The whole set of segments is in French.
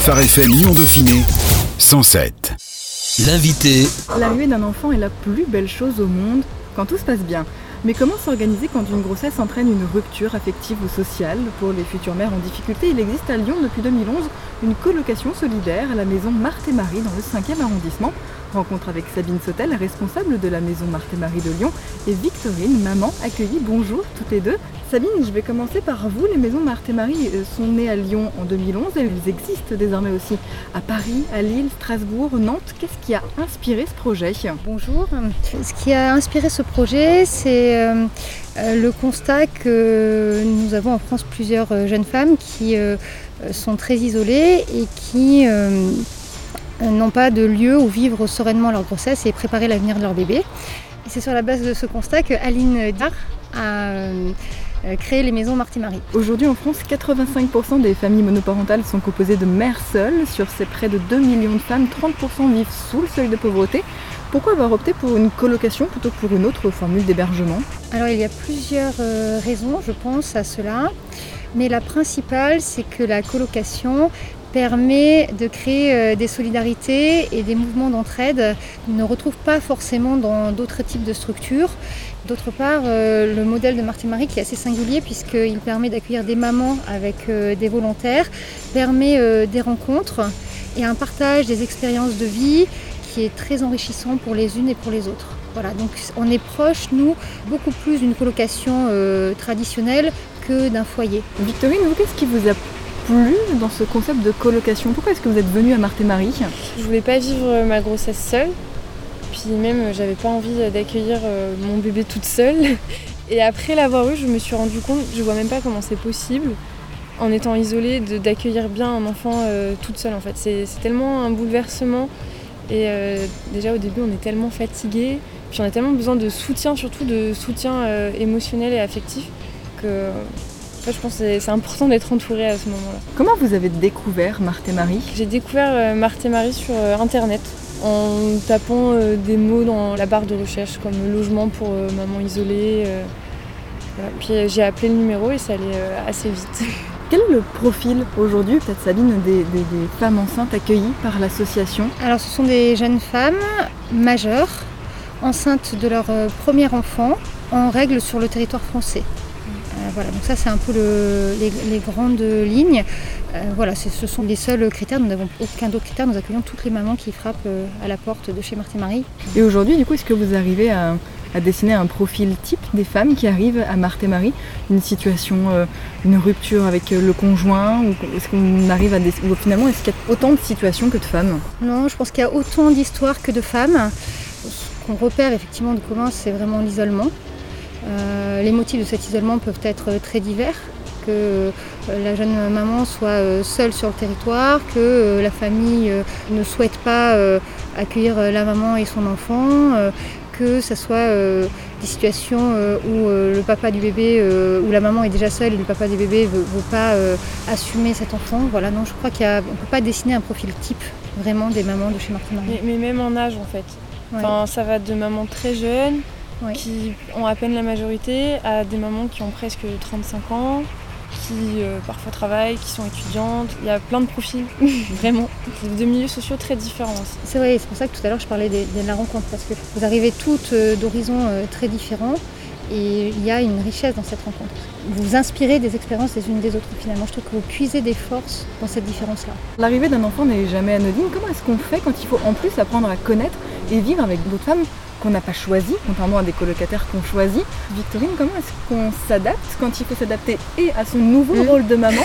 Phare FM Lyon Dauphiné 107. L'invité L'arrivée d'un enfant est la plus belle chose au monde quand tout se passe bien. Mais comment s'organiser quand une grossesse entraîne une rupture affective ou sociale? Pour les futures mères en difficulté, il existe à Lyon depuis 2011 une colocation solidaire à la maison Marthe et Marie dans le 5e arrondissement. Rencontre avec Sabine Sautel, responsable de la maison Marthe et Marie de Lyon, et Victorine, maman, accueillie. Bonjour toutes les deux. Sabine, je vais commencer par vous. Les maisons Marthe et Marie euh, sont nées à Lyon en 2011. Elles existent désormais aussi à Paris, à Lille, Strasbourg, Nantes. Qu'est-ce qui a inspiré ce projet? Bonjour. Ce qui a inspiré ce projet, c'est euh, euh, le constat que nous avons en France plusieurs jeunes femmes qui sont très isolées et qui n'ont pas de lieu où vivre sereinement leur grossesse et préparer l'avenir de leur bébé. Et c'est sur la base de ce constat que Aline Dar a euh, créé les maisons Marty Marie. Aujourd'hui en France, 85% des familles monoparentales sont composées de mères seules. Sur ces près de 2 millions de femmes, 30% vivent sous le seuil de pauvreté. Pourquoi avoir opté pour une colocation plutôt que pour une autre formule d'hébergement? Alors il y a plusieurs euh, raisons, je pense, à cela. Mais la principale, c'est que la colocation permet de créer euh, des solidarités et des mouvements d'entraide qu'on ne retrouve pas forcément dans d'autres types de structures. D'autre part, euh, le modèle de Martin Marie qui est assez singulier puisqu'il permet d'accueillir des mamans avec euh, des volontaires, permet des rencontres et un partage des expériences de vie qui est très enrichissant pour les unes et pour les autres. Voilà, donc on est proche, nous, beaucoup plus d'une colocation traditionnelle que d'un foyer. Victorine, vous, qu'est-ce qui vous a dans ce concept de colocation Pourquoi est-ce que vous êtes venue à Marthe et Marie Je voulais pas vivre ma grossesse seule. Puis même, j'avais pas envie d'accueillir euh, mon bébé toute seule. Et après l'avoir eu, je me suis rendu compte, je vois même pas comment c'est possible, en étant isolée, d'accueillir bien un enfant euh, toute seule en fait. C'est tellement un bouleversement. Et euh, déjà au début, on est tellement fatigué, puis on a tellement besoin de soutien, surtout de soutien émotionnel et affectif, que je pense que c'est important d'être entouré à ce moment-là. Comment vous avez découvert Marthe et Marie? J'ai découvert euh, Marthe et Marie sur euh, internet en tapant euh, des mots dans la barre de recherche comme logement pour maman isolée. Puis j'ai appelé le numéro et ça allait assez vite. Quel est le profil aujourd'hui, peut-être Sabine, des, des, femmes enceintes accueillies par l'association? Alors ce sont des jeunes femmes majeures, enceintes de leur premier enfant, en règle sur le territoire français. Euh, voilà, donc ça c'est un peu les, grandes lignes. Euh, voilà, ce sont les seuls critères, nous n'avons aucun d'autre critère, nous accueillons toutes les mamans qui frappent euh, à la porte de chez Martin Marie. Et aujourd'hui, du coup, est-ce que vous arrivez à, dessiner un profil type des femmes qui arrivent à Marthe et Marie? Une situation, une rupture avec le conjoint Ou est-ce qu'on arrive à ou finalement, est-ce qu'il y a autant de situations que de femmes? Non, je pense qu'il y a autant d'histoires que de femmes. Ce qu'on repère effectivement de commun, c'est vraiment l'isolement. Euh, les motifs de cet isolement peuvent être très divers, que euh, la jeune maman soit euh, seule sur le territoire, que la famille ne souhaite pas accueillir la maman et son enfant, que ce soit des situations où le papa du bébé, où la maman est déjà seule et le papa du bébé ne veut, pas assumer cet enfant. Voilà, non, je crois qu'on ne peut pas dessiner un profil type vraiment des mamans de chez Martin mais, mais, même en âge en fait. Enfin, ça va de mamans très qui ont à peine la majorité, à des mamans qui ont presque 35 ans, qui euh, parfois travaillent, qui sont étudiantes. Il y a plein de profils, vraiment, de milieux sociaux très différents aussi. C'est vrai, c'est pour ça que tout à l'heure je parlais de, la rencontre, parce que vous arrivez toutes euh, d'horizons euh, très différents. Et il y a une richesse dans cette rencontre. Vous vous inspirez des expériences des unes des autres finalement. Je trouve que vous puisez des forces dans cette différence-là. L'arrivée d'un enfant n'est jamais anodine. Comment est-ce qu'on fait quand il faut en plus apprendre à connaître et vivre avec d'autres femmes qu'on n'a pas choisi, contrairement à des colocataires qu'on choisit. Victorine, comment est-ce qu'on s'adapte quand il faut s'adapter et à son nouveau mm. rôle de maman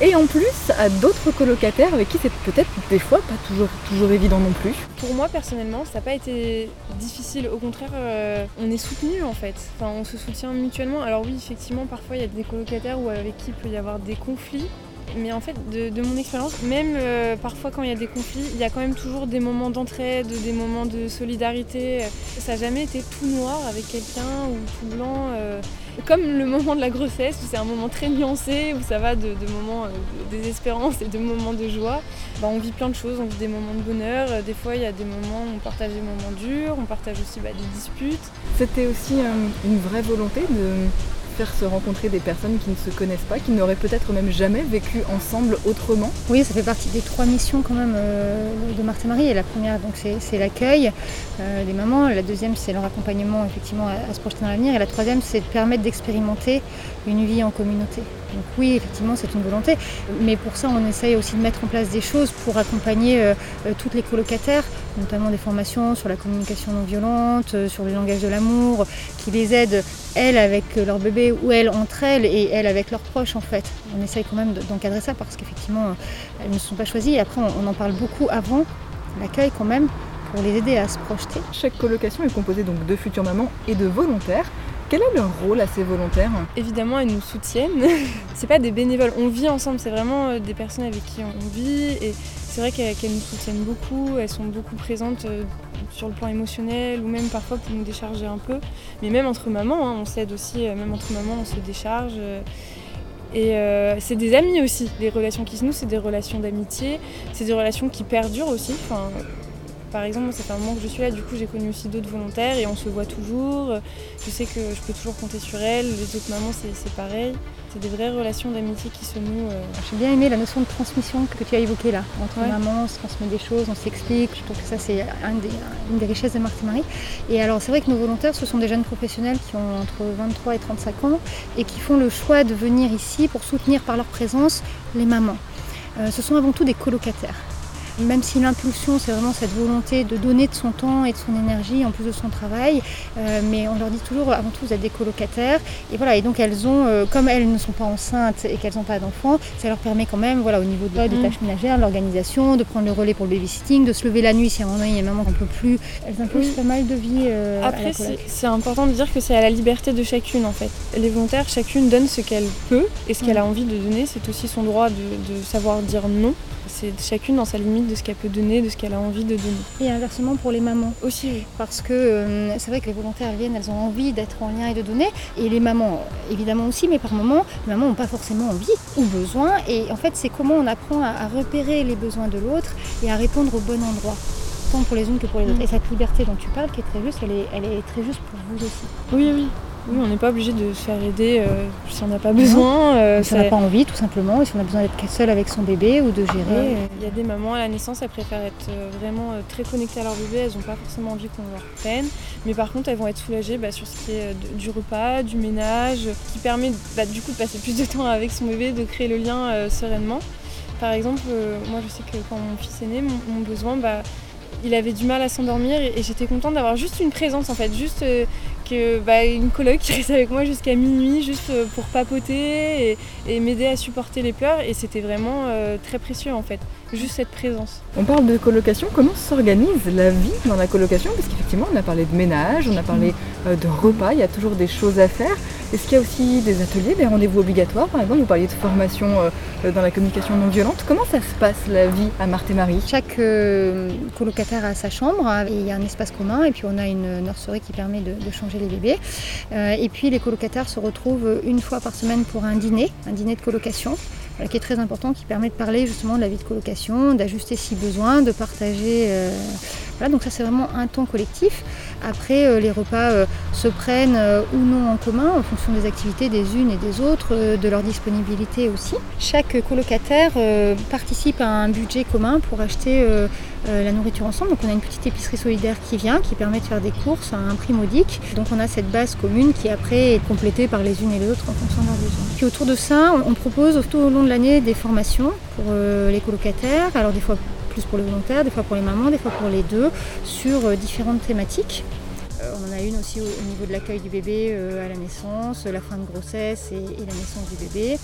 et en plus à d'autres colocataires avec qui c'est peut-être des fois pas toujours, toujours évident non plus? Pour moi personnellement, ça n'a pas été difficile. Au contraire, euh, on est soutenu en fait. Enfin, on se soutient mutuellement. Alors oui, effectivement, parfois il y a des colocataires avec qui il peut y avoir des conflits. Mais en fait, de, mon expérience, même euh, parfois quand il y a des conflits, il y a quand même toujours des moments d'entraide, des moments de solidarité. Ça n'a jamais été tout noir avec quelqu'un ou tout blanc. Euh, comme le moment de la grossesse, où c'est un moment très nuancé, où ça va de, moments euh, de désespérance et de moments de joie. Bah, on vit plein de choses, on vit des moments de bonheur. Des fois, il y a des moments où on partage des moments durs, on partage aussi bah, des disputes. C'était aussi une vraie volonté de faire se rencontrer des personnes qui ne se connaissent pas, qui n'auraient peut-être même jamais vécu ensemble autrement Oui, ça fait partie des trois missions quand même euh, de Marthe et Marie. Et la première, donc, c'est l'accueil euh, des mamans. La deuxième, c'est leur accompagnement effectivement à, se projeter dans l'avenir. Et la troisième, c'est de permettre d'expérimenter une vie en communauté. Donc oui, effectivement, c'est une volonté. Mais pour ça, on essaye aussi de mettre en place des choses pour accompagner euh, toutes les colocataires, notamment des formations sur la communication non violente, sur le langage de l'amour, qui les aident, elles, avec leur bébé, ou elles entre elles, et elles avec leurs proches, en fait. On essaye quand même d'encadrer ça parce qu'effectivement, elles ne sont pas choisies. Et après, on en parle beaucoup avant l'accueil quand même, pour les aider à se projeter. Chaque colocation est composée donc de futures mamans et de volontaires. Quel est leur rôle à ces volontaires? Évidemment, elles nous soutiennent. c'est pas des bénévoles, on vit ensemble, c'est vraiment euh, des personnes avec qui on vit et c'est vrai qu'elles nous soutiennent beaucoup, elles sont beaucoup présentes euh, sur le plan émotionnel ou même parfois pour nous décharger un peu. Mais même entre mamans, hein, on s'aide aussi, euh, même entre mamans, on se décharge. Et c'est des amis aussi. Les relations qui se nouent, c'est des relations d'amitié, c'est des relations qui perdurent aussi. Par exemple, ça fait un moment que je suis là, du coup j'ai connu aussi d'autres volontaires et on se voit toujours. Je sais que je peux toujours compter sur elles, les autres mamans c'est pareil. C'est des vraies relations d'amitié qui se nouent. Euh. J'ai bien aimé la notion de transmission que tu as évoquée là. Entre mamans, on se transmet des choses, on s'explique. Je trouve que ça c'est une des richesses de Marc et Marie. Et alors c'est vrai que nos volontaires, ce sont des jeunes professionnels qui ont entre 23 et 35 ans et qui font le choix de venir ici pour soutenir par leur présence les mamans. Euh, ce sont avant tout des colocataires. Même si l'impulsion, c'est vraiment cette volonté de donner de son temps et de son énergie en plus de son travail, euh, mais on leur dit toujours avant tout vous êtes des colocataires. Et voilà, et donc elles ont, euh, comme elles ne sont pas enceintes et qu'elles n'ont pas d'enfants, ça leur permet quand même, voilà, au niveau de, des mm. tâches ménagères, l'organisation, de prendre le relais pour le babysitting, de se lever la nuit si à un moment il y a maman qu'on peut plus. Elles imposent pas mal de vie. Euh, Après, c'est important de dire que c'est à la liberté de chacune en fait. Les volontaires, chacune donne ce qu'elle peut et ce qu'elle a envie de donner. C'est aussi son droit de savoir dire non. C'est chacune dans sa limite de ce qu'elle peut donner, de ce qu'elle a envie de donner. Et inversement pour les mamans aussi, parce que euh, c'est vrai que les volontaires viennent, elles ont envie d'être en lien et de donner, et les mamans évidemment aussi, mais par moments, les mamans n'ont pas forcément envie ou besoin, et en fait c'est comment on apprend à, repérer les besoins de l'autre et à répondre au bon endroit tant pour les unes que pour les autres. Mm. Et cette liberté dont tu parles, qui est très juste, elle est, elle est très juste pour vous aussi. Oui, oui. Oui, on n'est pas obligé de se faire aider euh, si on n'a pas besoin. Euh, si on n'a pas envie, tout simplement, et si on a besoin d'être seul avec son bébé ou de gérer. Il y a des mamans à la naissance, elles préfèrent être euh, vraiment très connectées à leur bébé, elles n'ont pas forcément envie qu'on leur prenne, mais par contre, elles vont être soulagées bah, sur ce qui est du repas, du ménage, qui permet bah, du coup de passer plus de temps avec son bébé, de créer le lien sereinement. Par exemple, moi je sais que quand mon fils est né, mon, besoin, bah, il avait du mal à s'endormir et, j'étais contente d'avoir juste une présence en fait, juste bah, une coloc qui reste avec moi jusqu'à minuit juste euh, pour papoter et, m'aider à supporter les pleurs. Et c'était vraiment euh, très précieux en fait, juste cette présence. On parle de colocation, comment s'organise la vie dans la colocation? Parce qu'effectivement on a parlé de ménage, on a parlé euh, de repas, il y a toujours des choses à faire. Est-ce qu'il y a aussi des ateliers, des rendez-vous obligatoires Par exemple, vous parliez de formation dans la communication non violente. Comment ça se passe la vie à Marthe et Marie? Chaque colocataire a sa chambre, et il y a un espace commun et puis on a une nurserie qui permet de changer les bébés. Euh, et puis les colocataires se retrouvent une fois par semaine pour un dîner, un dîner de colocation qui est très important, qui permet de parler justement de la vie de colocation, d'ajuster si besoin, de partager. Euh, voilà, donc ça c'est vraiment un temps collectif. Après, euh, les repas euh, se prennent ou non en commun en fonction des activités des unes et des autres, de leur disponibilité aussi. Chaque colocataire participe à un budget commun pour acheter la nourriture ensemble. Donc on a une petite épicerie solidaire qui vient, qui permet de faire des courses à un prix modique. Donc on a cette base commune qui après est complétée par les unes et les autres en fonction de leurs besoins. Puis autour de ça, on propose tout au long de l'année des formations pour euh, les colocataires, alors des fois pour les volontaires, des fois pour les mamans, des fois pour les deux, sur euh, différentes thématiques. Euh, on en a une aussi au, niveau de l'accueil du bébé à la naissance, la fin de grossesse et, la naissance du bébé.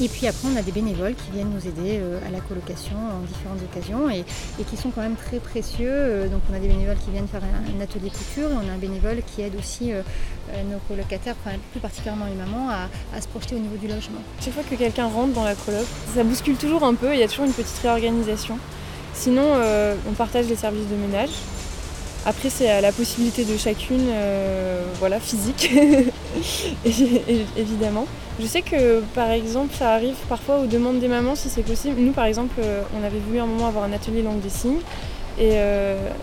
Et puis après, on a des bénévoles qui viennent nous aider à la colocation en différentes occasions et, qui sont quand même très précieux. Donc on a des bénévoles qui viennent faire un, atelier couture et on a un bénévole qui aide aussi euh, nos colocataires, plus particulièrement les mamans, à, se projeter au niveau du logement. Chaque fois que quelqu'un rentre dans la coloc, ça bouscule toujours un peu, il y a toujours une petite réorganisation. Sinon, euh, on partage les services de ménage. Après, c'est à la possibilité de chacune, euh, voilà, physique, évidemment. Je sais que, par exemple, ça arrive parfois aux demandes des mamans, si c'est possible. Nous, par exemple, on avait voulu un moment avoir un atelier langue des signes. Et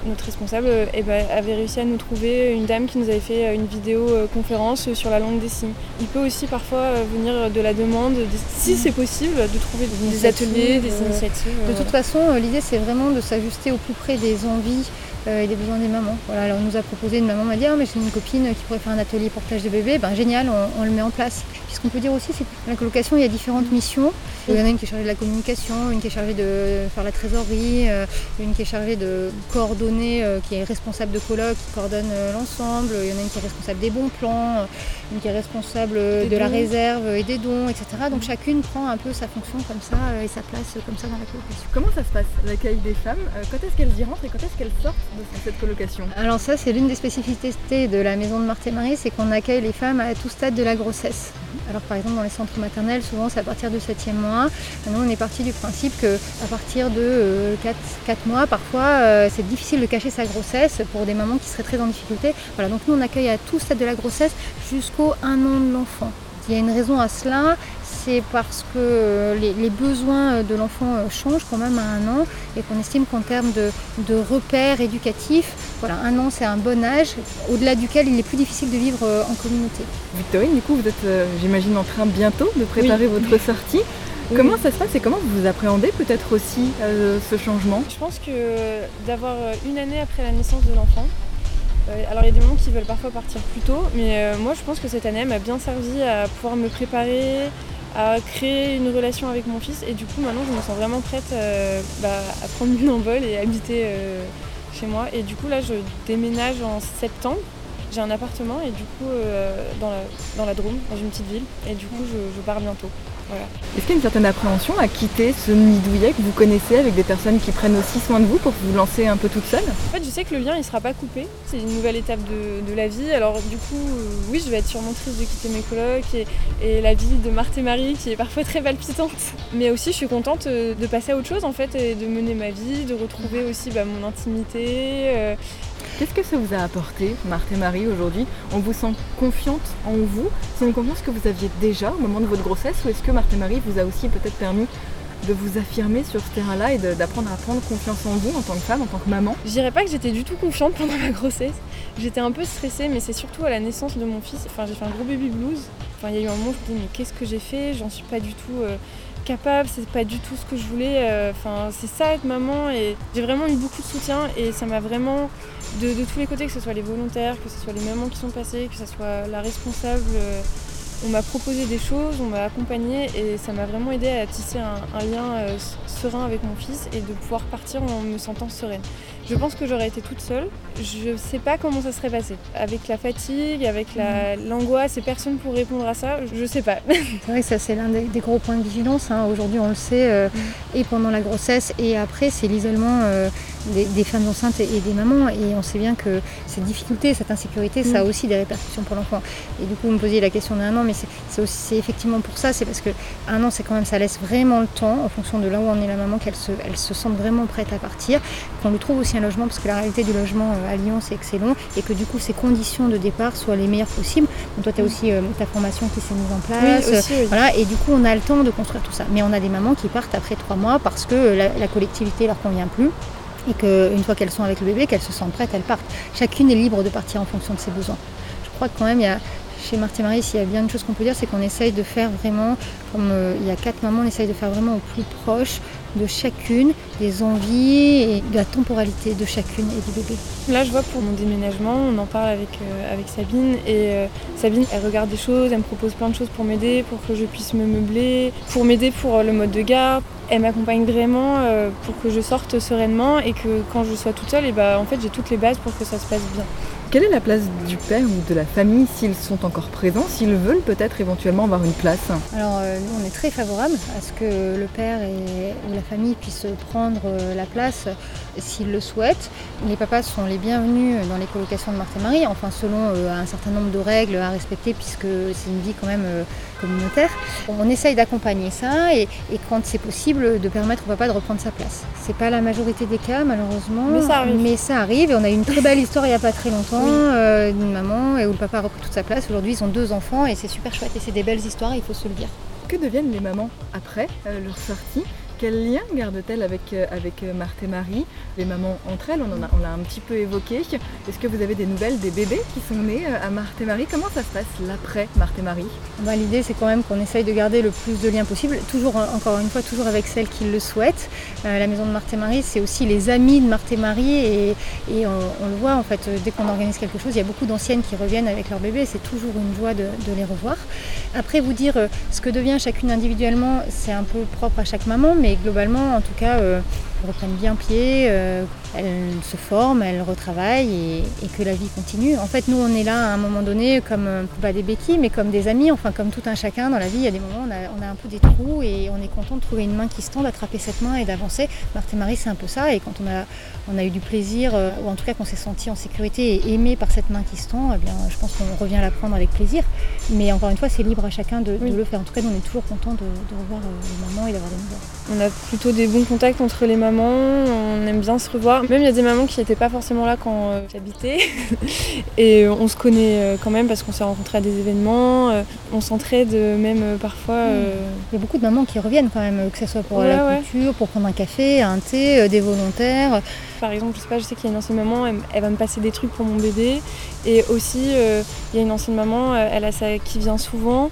notre responsable eh ben, avait réussi à nous trouver une dame qui nous avait fait une vidéo conférence sur la langue des signes. Il peut aussi parfois venir de la demande, si c'est possible, de trouver des, ateliers, des initiatives. De toute façon, l'idée c'est vraiment de s'ajuster au plus près des envies et des besoins des mamans. Voilà, alors on nous a proposé, une maman m'a dit ah, mais j'ai une copine qui pourrait faire un atelier portage de bébé, ben génial, on, le met en place. Puis ce qu'on peut dire aussi, c'est que la colocation, il y a différentes missions. Il y en a une qui est chargée de la communication, une qui est chargée de faire la trésorerie, euh, une qui est chargée de coordonner, euh, qui est responsable de colloque, qui coordonne euh, l'ensemble, il y en a une qui est responsable des bons plans, une qui est responsable de la réserve et des dons, etc. Donc chacune prend un peu sa fonction comme ça et sa place comme ça dans la colocation. Comment ça se passe, l'accueil des femmes? Quand est-ce qu'elles y rentrent et quand est-ce qu'elles sortent? Cette colocation Alors ça, c'est l'une des spécificités de la maison de Marthe et Marie, c'est qu'on accueille les femmes à tout stade de la grossesse. Alors par exemple dans les centres maternels, souvent c'est à partir du 7e mois. Nous on est parti du principe qu'à partir de 4, euh, mois, parfois euh, c'est difficile de cacher sa grossesse pour des mamans qui seraient très en difficulté. Voilà, donc nous on accueille à tout stade de la grossesse jusqu'au 1 an de l'enfant. Il y a une raison à cela, c'est parce que euh, les, besoins de l'enfant euh, changent quand même à un an et qu'on estime qu'en termes de, repères éducatifs, voilà, un an c'est un bon âge au-delà duquel il est plus difficile de vivre euh, en communauté. Victorine, du coup, vous êtes, j'imagine, en train bientôt de préparer votre sortie. Comment ça se passe et comment vous appréhendez peut-être aussi ce changement? Je pense que d'avoir une année après la naissance de l'enfant, alors il y a des moments qui veulent parfois partir plus tôt, mais moi je pense que cette année m'a bien servi à pouvoir me préparer, à créer une relation avec mon fils. Et du coup maintenant je me sens vraiment prête euh, bah, à prendre mon envol et habiter euh, chez moi. Et du coup là je déménage en septembre. J'ai un appartement et du coup euh, dans, la, dans la Drôme, dans une petite ville. Et du coup je pars bientôt. Est-ce qu'il y a une certaine appréhension à quitter ce nid douillet que vous connaissez avec des personnes qui prennent aussi soin de vous pour vous lancer un peu toute seule? En fait, je sais que le lien il sera pas coupé. C'est une nouvelle étape de, la vie. Alors du coup, euh, oui, je vais être sûrement triste de quitter mes colocs et, la vie de Marthe et Marie qui est parfois très palpitante. Mais aussi, je suis contente euh, de passer à autre chose en fait et de mener ma vie, de retrouver aussi bah, mon intimité. Euh, Qu'est-ce que ça vous a apporté, Marthe et Marie, aujourd'hui On vous sent confiante en vous C'est une confiance que vous aviez déjà au moment de votre grossesse ou est-ce que Marthe et Marie vous a aussi peut-être permis de vous affirmer sur ce terrain-là et d'apprendre à prendre confiance en vous en tant que femme, en tant que maman Je dirais pas que j'étais du tout confiante pendant ma grossesse. J'étais un peu stressée, mais c'est surtout à la naissance de mon fils. Enfin, j'ai fait un gros baby blues. Enfin, il y a eu un moment où je me dis, mais qu'est-ce que j'ai fait? J'en suis pas du tout. Euh, c'est pas du tout ce que je voulais. Euh, enfin, c'est ça être maman et j'ai vraiment eu beaucoup de soutien et ça m'a vraiment de, tous les côtés, que ce soit les volontaires, que ce soit les mamans qui sont passées, que ce soit la responsable. Euh, on m'a proposé des choses, on m'a accompagnée et ça m'a vraiment aidé à tisser un, lien euh, serein avec mon fils et de pouvoir partir en me sentant sereine. Je pense que j'aurais été toute seule. Je ne sais pas comment ça serait passé. Avec la fatigue, avec mm. l'angoisse et personne pour répondre à ça, je ne sais pas. C'est vrai que ça c'est l'un des, gros points de vigilance. Hein. Aujourd'hui on le sait, euh, mm. et pendant la grossesse et après, c'est l'isolement euh, des, femmes enceintes et, des mamans. Et on sait bien que cette difficulté, cette insécurité, ça a mm. aussi des répercussions pour l'enfant. Et du coup, vous me posiez la question d'un an, mais c'est effectivement pour ça. C'est parce que un an, c'est quand même, ça laisse vraiment le temps, en fonction de là où on est la maman, qu'elle se, elle se sente vraiment prête à partir. Qu'on lui trouve aussi logement, parce que la réalité du logement euh, à Lyon, c'est excellent. Et que du coup, ces conditions de départ soient les meilleures possibles. Donc, toi, tu as mm. aussi euh, ta formation qui s'est mise en place. Voilà, et du coup, on a le temps de construire tout ça. Mais on a des mamans qui partent après trois mois parce que la, la collectivité leur convient plus et qu'une fois qu'elles sont avec le bébé, qu'elles se sentent prêtes, elles partent. Chacune est libre de partir en fonction de ses besoins. Je crois que quand même, il y a, chez Marthe et Marie, s'il y a bien une chose qu'on peut dire, c'est qu'on essaye de faire vraiment, comme euh, il y a quatre mamans, on essaye de faire vraiment au plus proche de chacune, des envies et de la temporalité de chacune et du bébé. Là, je vois pour mon déménagement, on en parle avec, euh, Sabine et euh, Sabine, elle regarde des choses, elle me propose plein de choses pour m'aider, pour que je puisse me meubler, pour m'aider pour le mode de garde. Elle m'accompagne vraiment pour que je sorte sereinement et que quand je sois toute seule, et bah, en fait, j'ai toutes les bases pour que ça se passe bien. Quelle est la place du père ou de la famille s'ils sont encore présents, s'ils veulent peut-être éventuellement avoir une place Alors euh, nous on est très favorable à ce que le père et, ou la famille puissent prendre euh, la place s'ils le souhaitent. Les papas sont les bienvenus dans les colocations de Marthe et Marie, enfin selon euh, un certain nombre de règles à respecter puisque c'est une vie quand même communautaire. On essaye d'accompagner ça et, quand c'est possible de permettre au papa de reprendre sa place. C'est pas la majorité des cas malheureusement, mais ça arrive. Mais ça arrive et on a eu une très belle histoire il n'y a pas très longtemps euh, d'une maman et où le papa a repris toute sa place. Aujourd'hui, ils ont deux enfants et c'est super chouette et c'est des belles histoires, il faut se le dire. Que deviennent les mamans après euh, leur sortie? Quel lien garde-t-elle avec, euh, avec euh, Marthe et Marie Les mamans entre elles, on en a- l'a un petit peu évoqué. Est-ce que vous avez des nouvelles des bébés qui sont nés euh, à Marthe et Marie? Comment ça se passe l'après Marthe et Marie? Bah, L'idée, c'est quand même qu'on essaye de garder le plus de liens possible, toujours, encore une fois, toujours avec celles qui le souhaitent. La maison de Marthe et Marie, c'est aussi les amis de Marthe et Marie, et, on, le voit, en fait, dès qu'on organise quelque chose, il y a beaucoup d'anciennes qui reviennent avec leur bébé, c'est toujours une joie de, de les revoir. Après, vous dire ce que devient chacune individuellement, c'est un peu propre à chaque maman, mais globalement, en tout cas, euh, elles reprennent bien pied, euh, elles se forment, elles retravaillent et, et que la vie continue. En fait, nous, on est là à un moment donné comme pas des béquilles, mais comme des amis, enfin comme tout un chacun dans la vie. Il y a des moments où on a, on a un peu des trous et on est content de trouver une main qui se tend, d'attraper cette main et d'avancer. Marthe et Marie, c'est un peu ça. Et quand on a, on a eu du plaisir, euh, ou en tout cas qu'on s'est senti en sécurité et aimé par cette main qui se tend, eh bien, je pense qu'on revient la prendre avec plaisir. Mais encore une fois, c'est libre à chacun de, le faire. En tout cas, nous, on est toujours content de, de revoir euh, les mamans et d'avoir des nouvelles. On a plutôt des bons contacts entre les mamans, on aime bien se revoir. Même il y a des mamans qui n'étaient pas forcément là quand euh, j'habitais. Et euh, on se connaît euh, quand même parce qu'on s'est rencontrés à des événements. On s'entraide même parfois. euh, Il y a beaucoup de mamans qui reviennent quand même, que ce soit pour Ouais, la ouais. culture, pour prendre un café, un thé, des volontaires. Par exemple, je sais pas, je sais qu'il y a une ancienne maman, elle, elle va me passer des trucs pour mon bébé. Et aussi, il y a une ancienne maman, elle a sa, qui vient souvent.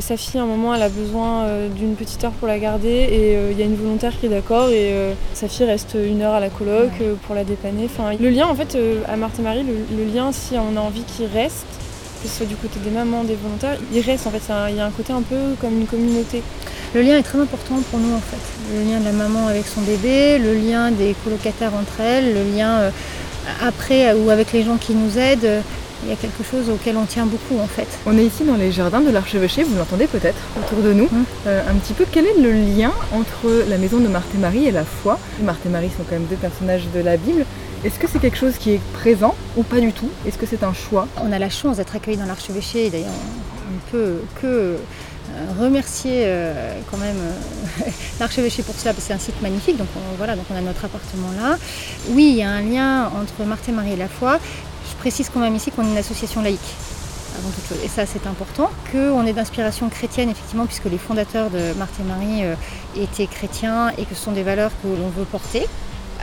Sa fille, à un moment, elle a besoin d'une petite heure pour la garder. Et il y a une volontaire qui est d'accord. Et sa fille reste une heure à la coloc Ouais. Pour la dépanner. Enfin, le lien, en fait, euh, à Marthe et Marie, le, le lien, si on a envie qu'il reste, que ce soit du côté des mamans, des volontaires, il reste. En fait, il y a un côté un peu comme une communauté. Le lien est très important pour nous en fait. Le lien de la maman avec son bébé, le lien des colocataires entre elles, le lien euh, après ou avec les gens qui nous aident. Il y a quelque chose auquel on tient beaucoup en fait. On est ici dans les jardins de l'archevêché, vous l'entendez peut-être autour de nous. Mm. Euh, un petit peu, quel est le lien entre la maison de Marthe et Marie et la foi? Marthe et Marie sont quand même deux personnages de la Bible. Est-ce que c'est quelque chose qui est présent ou pas du tout? Est-ce que c'est un choix? On a la chance d'être accueillis dans l'archevêché et d'ailleurs on ne peut que euh, remercier euh, quand même euh, l'archevêché pour cela parce que c'est un site magnifique donc on, voilà donc on a notre appartement là. Oui il y a un lien entre Marthe et Marie et la foi. Précise quand même ici qu'on est une association laïque avant toute chose et ça c'est important qu'on est d'inspiration chrétienne effectivement puisque les fondateurs de Marthe et Marie euh, étaient chrétiens et que ce sont des valeurs que l'on veut porter.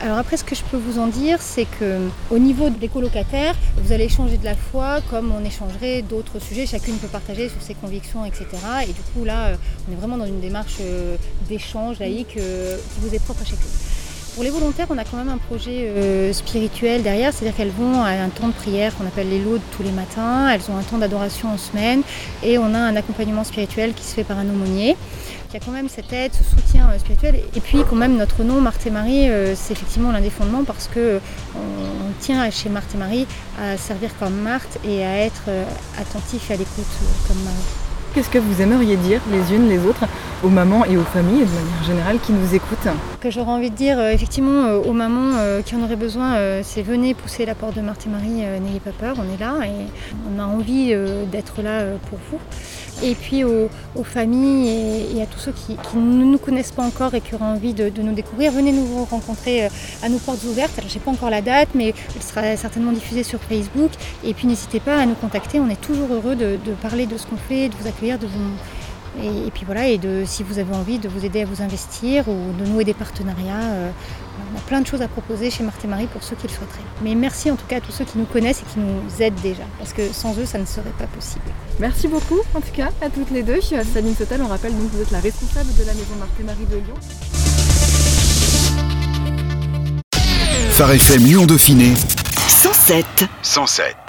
Alors après, ce que je peux vous en dire, c'est que au niveau des colocataires, vous allez échanger de la foi comme on échangerait d'autres sujets. Chacune peut partager sur ses convictions, etc. Et du coup, là, euh, on est vraiment dans une démarche euh, d'échange laïque euh, qui vous est propre à chacune. Pour les volontaires, on a quand même un projet euh, spirituel derrière, c'est-à-dire qu'elles vont à un temps de prière qu'on appelle les laudes tous les matins, elles ont un temps d'adoration en semaine et on a un accompagnement spirituel qui se fait par un aumônier qui a quand même cette aide, ce soutien euh, spirituel. Et puis quand même notre nom, Marthe et Marie, euh, c'est effectivement l'un des fondements parce que on, tient chez Marthe et Marie à servir comme Marthe et à être attentif et à l'écoute comme Marie. Qu'est-ce que vous aimeriez dire les unes les autres aux mamans et aux familles de manière générale qui nous écoutent? Que j'aurais envie de dire euh, effectivement euh, aux mamans euh, qui en auraient besoin, c'est venez pousser la porte de Marthe Marie, n'ayez pas peur, on est là et on a envie d'être là pour vous. Et puis aux, familles et, à tous ceux qui, ne nous connaissent pas encore et qui auraient envie de, nous découvrir, venez nous rencontrer euh, à nos portes ouvertes. Alors je sais pas encore la date, mais elle sera certainement diffusée sur Facebook. Et puis n'hésitez pas à nous contacter, on est toujours heureux de, de parler de ce qu'on fait, de vous accueillir, de vous et, et puis voilà, et de, si vous avez envie de vous aider à vous investir ou de nouer des partenariats, euh, on a plein de choses à proposer chez Marthe et Marie pour ceux qui le souhaiteraient. Mais merci en tout cas à tous ceux qui nous connaissent et qui nous aident déjà, parce que sans eux, ça ne serait pas possible. Merci beaucoup en tout cas à toutes les deux. Saline Sotal, on rappelle donc que vous êtes la responsable de la maison Marthe et Marie de Lyon. Phare FM Lyon Dauphiné 107. 107.